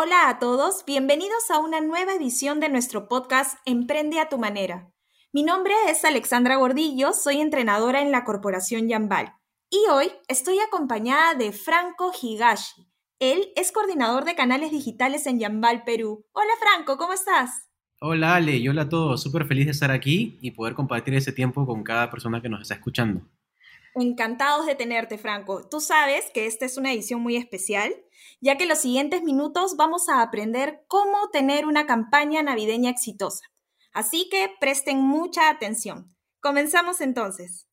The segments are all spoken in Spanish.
Hola a todos, bienvenidos a una nueva edición de nuestro podcast Emprende a tu manera. Mi nombre es Alexandra Gordillo, soy entrenadora en la Corporación Yambal y hoy estoy acompañada de Franco Higashi. Él es coordinador de canales digitales en Yambal, Perú. Hola Franco, ¿cómo estás? Hola Ale y hola a todos, súper feliz de estar aquí y poder compartir ese tiempo con cada persona que nos está escuchando. Encantados de tenerte, Franco. Tú sabes que esta es una edición muy especial, ya que en los siguientes minutos vamos a aprender cómo tener una campaña navideña exitosa. Así que presten mucha atención. Comenzamos entonces.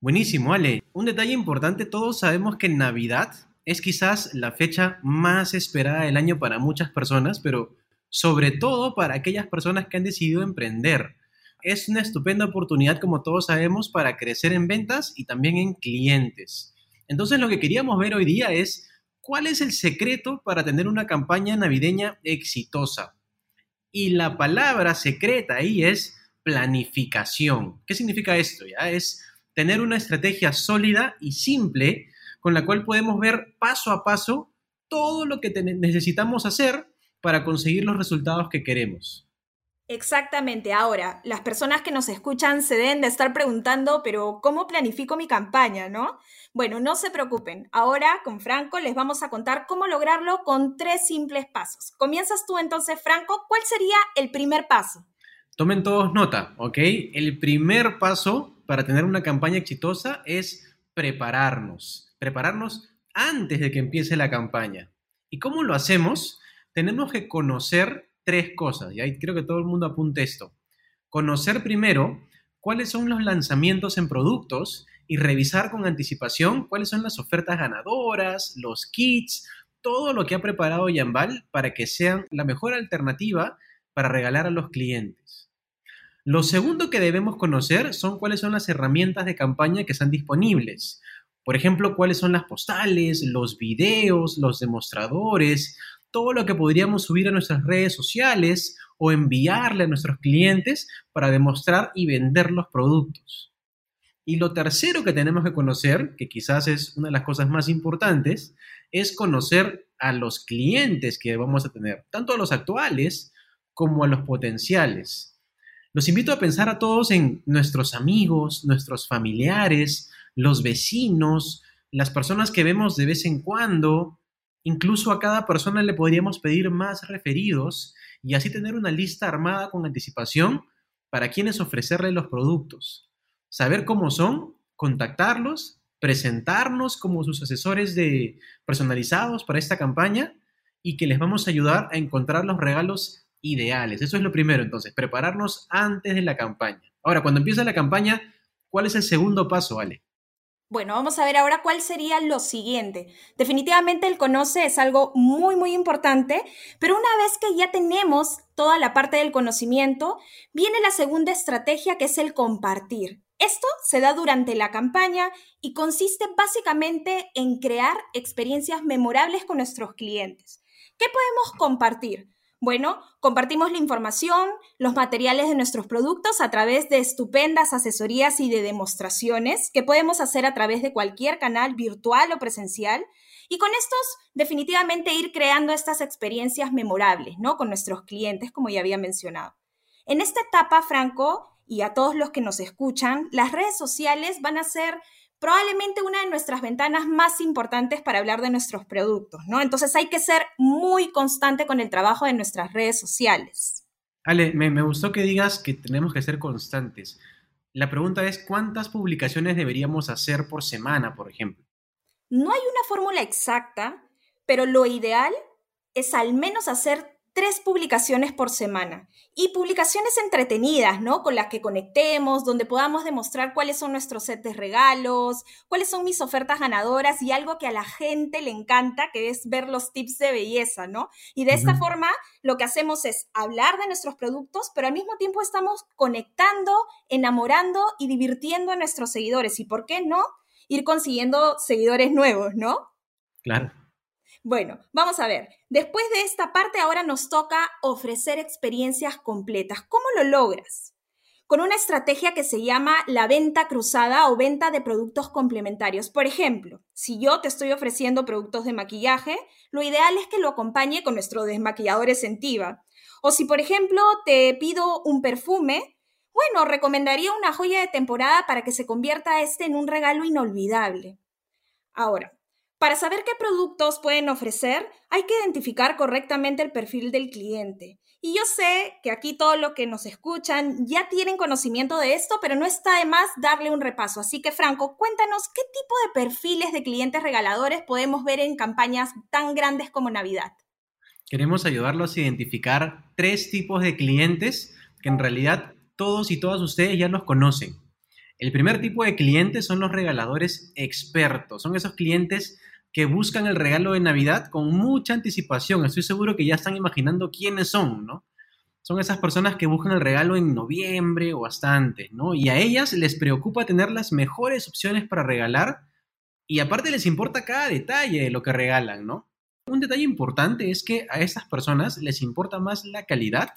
Buenísimo, Ale. Un detalle importante, todos sabemos que Navidad es quizás la fecha más esperada del año para muchas personas, pero sobre todo para aquellas personas que han decidido emprender es una estupenda oportunidad, como todos sabemos, para crecer en ventas y también en clientes. Entonces lo que queríamos ver hoy día es cuál es el secreto para tener una campaña navideña exitosa. Y la palabra secreta ahí es planificación. ¿Qué significa esto? Ya es tener una estrategia sólida y simple con la cual podemos ver paso a paso todo lo que necesitamos hacer para conseguir los resultados que queremos. Exactamente. Ahora, las personas que nos escuchan se deben de estar preguntando, pero ¿cómo planifico mi campaña, no? Bueno, no se preocupen. Ahora, con Franco, les vamos a contar cómo lograrlo con tres simples pasos. Comienzas tú entonces, Franco. ¿Cuál sería el primer paso? Tomen todos nota, ¿ok? El primer paso para tener una campaña exitosa es prepararnos. Prepararnos antes de que empiece la campaña. ¿Y cómo lo hacemos? Tenemos que conocer tres cosas, y ahí creo que todo el mundo apunte esto. Conocer primero cuáles son los lanzamientos en productos y revisar con anticipación cuáles son las ofertas ganadoras, los kits, todo lo que ha preparado Yambal para que sean la mejor alternativa para regalar a los clientes. Lo segundo que debemos conocer son cuáles son las herramientas de campaña que están disponibles. Por ejemplo, cuáles son las postales, los videos, los demostradores, todo lo que podríamos subir a nuestras redes sociales o enviarle a nuestros clientes para demostrar y vender los productos. Y lo tercero que tenemos que conocer, que quizás es una de las cosas más importantes, es conocer a los clientes que vamos a tener, tanto a los actuales como a los potenciales. Los invito a pensar a todos en nuestros amigos, nuestros familiares, los vecinos, las personas que vemos de vez en cuando, Incluso a cada persona le podríamos pedir más referidos y así tener una lista armada con anticipación para quienes ofrecerle los productos. Saber cómo son, contactarlos, presentarnos como sus asesores de personalizados para esta campaña y que les vamos a ayudar a encontrar los regalos ideales. Eso es lo primero, entonces, prepararnos antes de la campaña. Ahora, cuando empieza la campaña, ¿cuál es el segundo paso, Ale? Bueno, vamos a ver ahora cuál sería lo siguiente. Definitivamente el conoce es algo muy, muy importante, pero una vez que ya tenemos toda la parte del conocimiento, viene la segunda estrategia que es el compartir. Esto se da durante la campaña y consiste básicamente en crear experiencias memorables con nuestros clientes. ¿Qué podemos compartir? Bueno, compartimos la información, los materiales de nuestros productos a través de estupendas asesorías y de demostraciones que podemos hacer a través de cualquier canal virtual o presencial. Y con estos, definitivamente ir creando estas experiencias memorables, ¿no? Con nuestros clientes, como ya había mencionado. En esta etapa, Franco, y a todos los que nos escuchan, las redes sociales van a ser probablemente una de nuestras ventanas más importantes para hablar de nuestros productos, ¿no? Entonces hay que ser muy constante con el trabajo de nuestras redes sociales. Ale, me, me gustó que digas que tenemos que ser constantes. La pregunta es, ¿cuántas publicaciones deberíamos hacer por semana, por ejemplo? No hay una fórmula exacta, pero lo ideal es al menos hacer tres publicaciones por semana y publicaciones entretenidas, ¿no? Con las que conectemos, donde podamos demostrar cuáles son nuestros sets de regalos, cuáles son mis ofertas ganadoras y algo que a la gente le encanta, que es ver los tips de belleza, ¿no? Y de esta forma lo que hacemos es hablar de nuestros productos, pero al mismo tiempo estamos conectando, enamorando y divirtiendo a nuestros seguidores. ¿Y por qué no? Ir consiguiendo seguidores nuevos, ¿no? Claro. Bueno, vamos a ver. Después de esta parte, ahora nos toca ofrecer experiencias completas. ¿Cómo lo logras? con una estrategia que se llama la venta cruzada o venta de productos complementarios. Por ejemplo, si yo te estoy ofreciendo productos de maquillaje, lo ideal es que lo acompañe con nuestro desmaquillador Essentiva. O si, por ejemplo, te pido un perfume, bueno, recomendaría una joya de temporada para que se convierta este en un regalo inolvidable. Ahora, para saber qué productos pueden ofrecer, hay que identificar correctamente el perfil del cliente. Y yo sé que aquí todos los que nos escuchan ya tienen conocimiento de esto, pero no está de más darle un repaso. Así que, Franco, cuéntanos qué tipo de perfiles de clientes regaladores podemos ver en campañas tan grandes como Navidad. Queremos ayudarlos a identificar tres tipos de clientes que en realidad todos y todas ustedes ya los conocen. El primer tipo de clientes son los regaladores expertos. Son esos clientes que buscan el regalo de Navidad con mucha anticipación. Estoy seguro que ya están imaginando quiénes son, ¿no? Son esas personas que buscan el regalo en noviembre o hasta antes, ¿no? Y a ellas les preocupa tener las mejores opciones para regalar y aparte les importa cada detalle de lo que regalan, ¿no? Un detalle importante es que a estas personas les importa más la calidad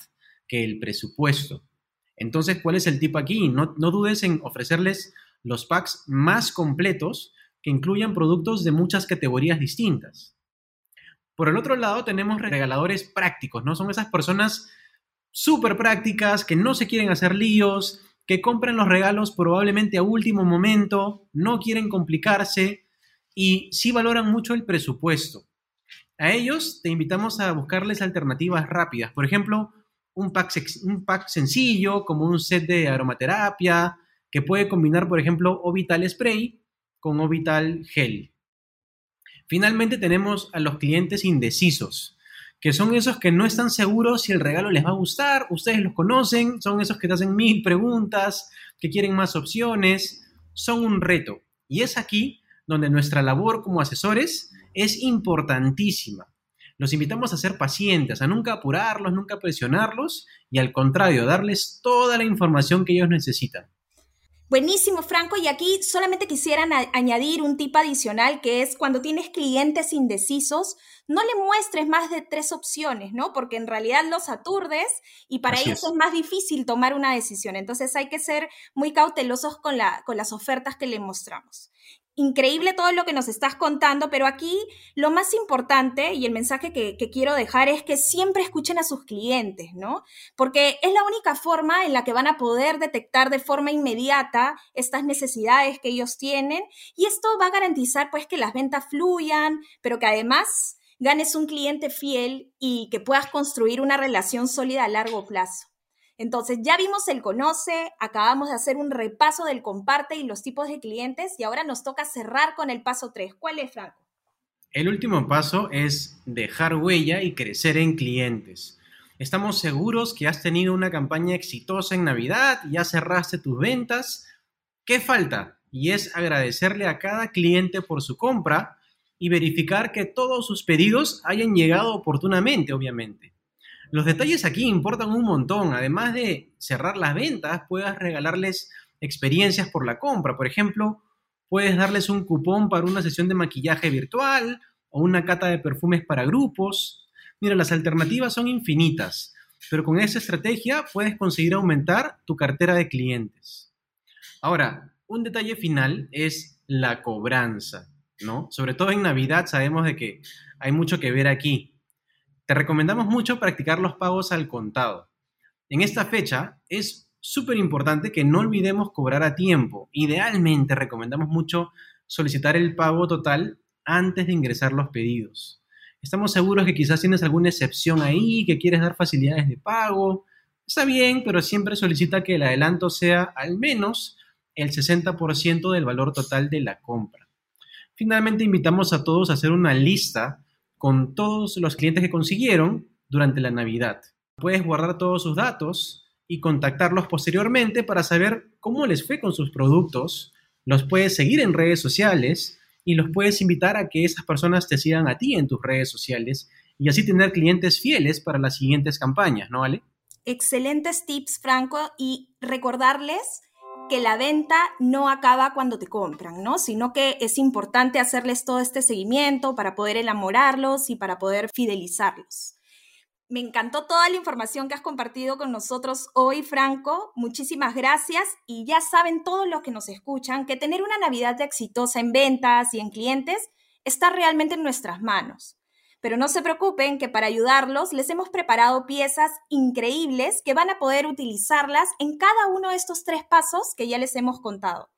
que el presupuesto. Entonces, ¿cuál es el tipo aquí? No, no dudes en ofrecerles los packs más completos que incluyan productos de muchas categorías distintas. Por el otro lado, tenemos regaladores prácticos, ¿no? Son esas personas súper prácticas que no se quieren hacer líos, que compran los regalos probablemente a último momento, no quieren complicarse y sí valoran mucho el presupuesto. A ellos te invitamos a buscarles alternativas rápidas. Por ejemplo, un pack, un pack sencillo como un set de aromaterapia que puede combinar, por ejemplo, Vital Spray con Ovital Gel. Finalmente tenemos a los clientes indecisos, que son esos que no están seguros si el regalo les va a gustar, ustedes los conocen, son esos que te hacen mil preguntas, que quieren más opciones, son un reto. Y es aquí donde nuestra labor como asesores es importantísima. Los invitamos a ser pacientes, a nunca apurarlos, nunca presionarlos y al contrario, darles toda la información que ellos necesitan. Buenísimo, Franco. Y aquí solamente quisiera añadir un tip adicional que es cuando tienes clientes indecisos, no le muestres más de tres opciones, ¿no? Porque en realidad los aturdes y para ellos es. más difícil tomar una decisión. Entonces hay que ser muy cautelosos con, la, con las ofertas que le mostramos increíble todo lo que nos estás contando, pero aquí lo más importante y el mensaje que, quiero dejar es que siempre escuchen a sus clientes, ¿no? Porque es la única forma en la que van a poder detectar de forma inmediata estas necesidades que ellos tienen y esto va a garantizar pues que las ventas fluyan, pero que además ganes un cliente fiel y que puedas construir una relación sólida a largo plazo. Entonces, ya vimos el conoce, acabamos de hacer un repaso del comparte y los tipos de clientes y ahora nos toca cerrar con el paso 3. ¿Cuál es, Franco? El último paso es dejar huella y crecer en clientes. Estamos seguros que has tenido una campaña exitosa en Navidad, ya cerraste tus ventas. ¿Qué falta? Y es agradecerle a cada cliente por su compra y verificar que todos sus pedidos hayan llegado oportunamente, obviamente. Los detalles aquí importan un montón. Además de cerrar las ventas, puedas regalarles experiencias por la compra. Por ejemplo, puedes darles un cupón para una sesión de maquillaje virtual o una cata de perfumes para grupos. Mira, las alternativas son infinitas, pero con esa estrategia puedes conseguir aumentar tu cartera de clientes. Ahora, un detalle final es la cobranza, ¿no? Sobre todo en Navidad sabemos de que hay mucho que ver aquí. Te recomendamos mucho practicar los pagos al contado. En esta fecha es súper importante que no olvidemos cobrar a tiempo. Idealmente recomendamos mucho solicitar el pago total antes de ingresar los pedidos. Estamos seguros que quizás tienes alguna excepción ahí, que quieres dar facilidades de pago. Está bien, pero siempre solicita que el adelanto sea al menos el 60% del valor total de la compra. Finalmente, invitamos a todos a hacer una lista con todos los clientes que consiguieron durante la Navidad. Puedes guardar todos sus datos y contactarlos posteriormente para saber cómo les fue con sus productos. Los puedes seguir en redes sociales y los puedes invitar a que esas personas te sigan a ti en tus redes sociales y así tener clientes fieles para las siguientes campañas, ¿no, vale? Excelentes tips, Franco, y recordarles que la venta no acaba cuando te compran, ¿no? Sino que es importante hacerles todo este seguimiento para poder enamorarlos y para poder fidelizarlos. Me encantó toda la información que has compartido con nosotros hoy, Franco. Muchísimas gracias. Y ya saben todos los que nos escuchan que tener una Navidad exitosa en ventas y en clientes está realmente en nuestras manos. Pero no se preocupen que para ayudarlos les hemos preparado piezas increíbles que van a poder utilizarlas en cada uno de estos tres pasos que ya les hemos contado.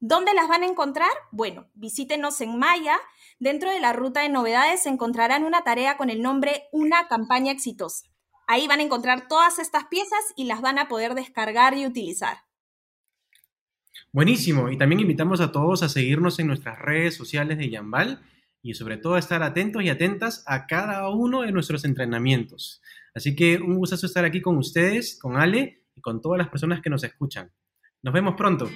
¿Dónde las van a encontrar? Bueno, visítenos en Maya. Dentro de la ruta de novedades encontrarán una tarea con el nombre Una campaña exitosa. Ahí van a encontrar todas estas piezas y las van a poder descargar y utilizar. Buenísimo. Y también invitamos a todos a seguirnos en nuestras redes sociales de Yambal y sobre todo estar atentos y atentas a cada uno de nuestros entrenamientos. Así que un gusto estar aquí con ustedes, con Ale y con todas las personas que nos escuchan. Nos vemos pronto.